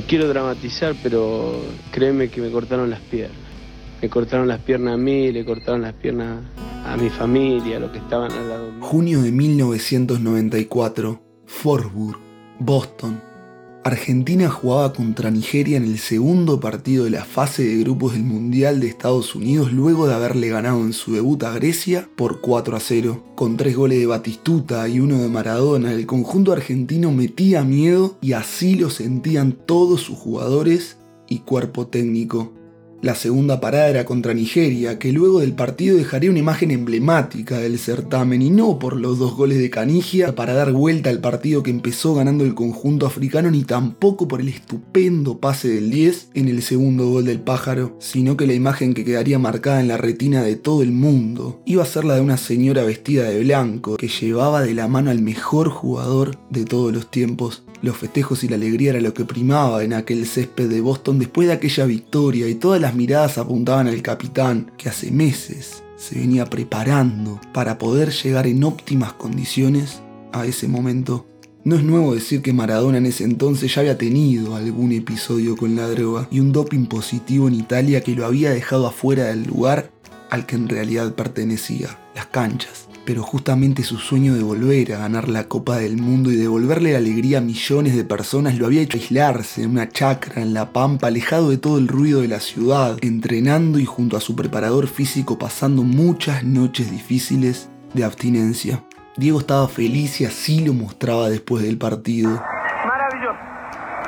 No quiero dramatizar, pero créeme que me cortaron las piernas. Me cortaron las piernas a mí, le cortaron las piernas a mi familia, a los que estaban al lado. Junio de 1994, Forsburg, Boston. Argentina jugaba contra Nigeria en el segundo partido de la fase de grupos del Mundial de Estados Unidos luego de haberle ganado en su debut a Grecia por 4 a 0. Con tres goles de Batistuta y uno de Maradona, el conjunto argentino metía miedo y así lo sentían todos sus jugadores y cuerpo técnico. La segunda parada era contra Nigeria, que luego del partido dejaría una imagen emblemática del certamen y no por los dos goles de Canigia para dar vuelta al partido que empezó ganando el conjunto africano ni tampoco por el estupendo pase del 10 en el segundo gol del pájaro, sino que la imagen que quedaría marcada en la retina de todo el mundo iba a ser la de una señora vestida de blanco que llevaba de la mano al mejor jugador de todos los tiempos. Los festejos y la alegría era lo que primaba en aquel césped de Boston después de aquella victoria y todas las miradas apuntaban al capitán que hace meses se venía preparando para poder llegar en óptimas condiciones a ese momento. No es nuevo decir que Maradona en ese entonces ya había tenido algún episodio con la droga y un doping positivo en Italia que lo había dejado afuera del lugar al que en realidad pertenecía, las canchas pero justamente su sueño de volver a ganar la Copa del Mundo y devolverle la alegría a millones de personas lo había hecho aislarse en una chacra en La Pampa, alejado de todo el ruido de la ciudad, entrenando y junto a su preparador físico pasando muchas noches difíciles de abstinencia. Diego estaba feliz y así lo mostraba después del partido. Maravilloso.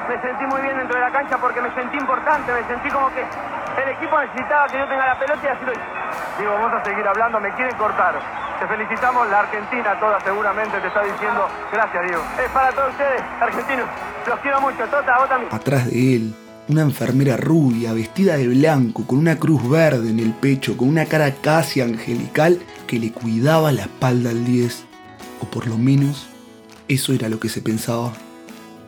Me sentí muy bien dentro de la cancha porque me sentí importante, me sentí como que el equipo necesitaba que yo tenga la pelota y así lo hice. Digo, vamos a seguir hablando, me quieren cortar. Te felicitamos, la Argentina toda seguramente te está diciendo gracias, Diego. Es para todos ustedes, argentinos. Los quiero mucho, Tota, vos también. Atrás de él, una enfermera rubia, vestida de blanco, con una cruz verde en el pecho, con una cara casi angelical que le cuidaba la espalda al 10. O por lo menos, eso era lo que se pensaba.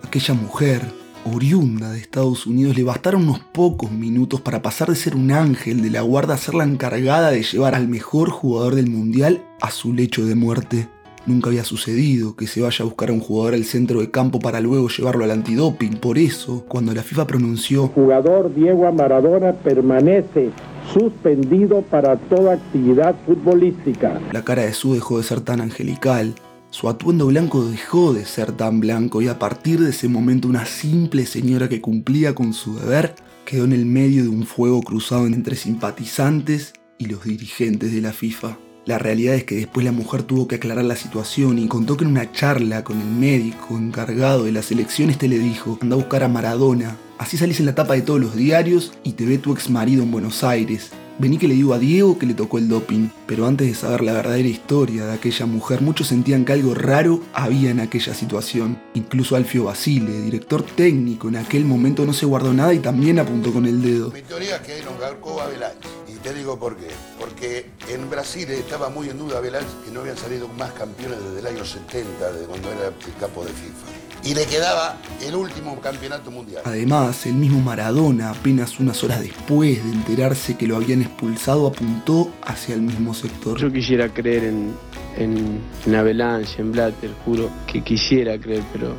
Aquella mujer, oriunda de Estados Unidos, le bastaron unos pocos minutos para pasar de ser un ángel de la guarda a ser la encargada de llevar al mejor jugador del mundial a su lecho de muerte. Nunca había sucedido que se vaya a buscar a un jugador al centro de campo para luego llevarlo al antidoping. Por eso, cuando la FIFA pronunció Jugador Diego Maradona permanece suspendido para toda actividad futbolística. La cara de Su dejó de ser tan angelical su atuendo blanco dejó de ser tan blanco y a partir de ese momento una simple señora que cumplía con su deber quedó en el medio de un fuego cruzado entre simpatizantes y los dirigentes de la FIFA. La realidad es que después la mujer tuvo que aclarar la situación y contó que en una charla con el médico encargado de las elecciones este le dijo, anda a buscar a Maradona, así salís en la tapa de todos los diarios y te ve tu ex marido en Buenos Aires, Vení que le digo a Diego que le tocó el doping, pero antes de saber la verdadera historia de aquella mujer, muchos sentían que algo raro había en aquella situación. Incluso Alfio Basile, director técnico en aquel momento, no se guardó nada y también apuntó con el dedo. Mi teoría es que nos garcó Abelán. Y te digo por qué. Porque en Brasil estaba muy en duda Abelán que no habían salido más campeones desde el año 70, de cuando era el capo de FIFA y le quedaba el último campeonato mundial. Además, el mismo Maradona, apenas unas horas después de enterarse que lo habían expulsado, apuntó hacia el mismo sector. Yo quisiera creer en, en, en Avalanche, en Blatter, juro que quisiera creer, pero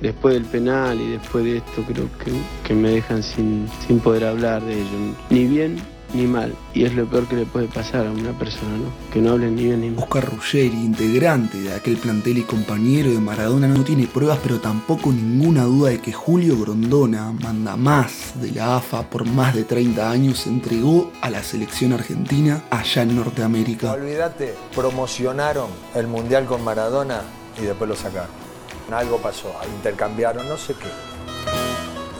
después del penal y después de esto creo que, que me dejan sin, sin poder hablar de ello. Ni bien ni mal. Y es lo peor que le puede pasar a una persona, ¿no? Que no hable ni bien ni mal. Oscar Ruggeri, integrante de aquel plantel y compañero de Maradona, no tiene pruebas, pero tampoco ninguna duda de que Julio Grondona, manda más de la AFA por más de 30 años, se entregó a la selección argentina allá en Norteamérica. olvídate, promocionaron el Mundial con Maradona y después lo sacaron. Algo pasó, intercambiaron, no sé qué.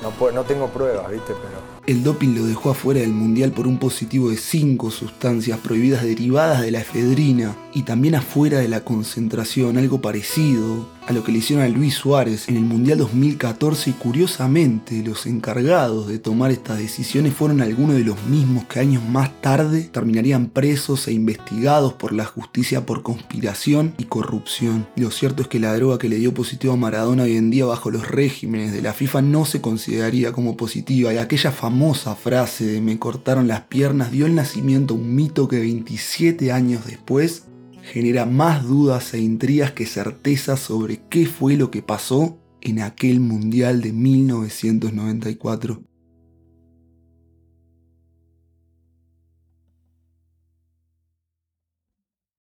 No, no tengo pruebas, ¿viste? Pero el doping lo dejó afuera del mundial por un positivo de cinco sustancias prohibidas derivadas de la efedrina y también afuera de la concentración, algo parecido a lo que le hicieron a Luis Suárez en el Mundial 2014 y curiosamente los encargados de tomar estas decisiones fueron algunos de los mismos que años más tarde terminarían presos e investigados por la justicia por conspiración y corrupción. Lo cierto es que la droga que le dio positivo a Maradona hoy en día bajo los regímenes de la FIFA no se consideraría como positiva y aquella famosa frase de me cortaron las piernas dio el nacimiento a un mito que 27 años después genera más dudas e intrigas que certezas sobre qué fue lo que pasó en aquel Mundial de 1994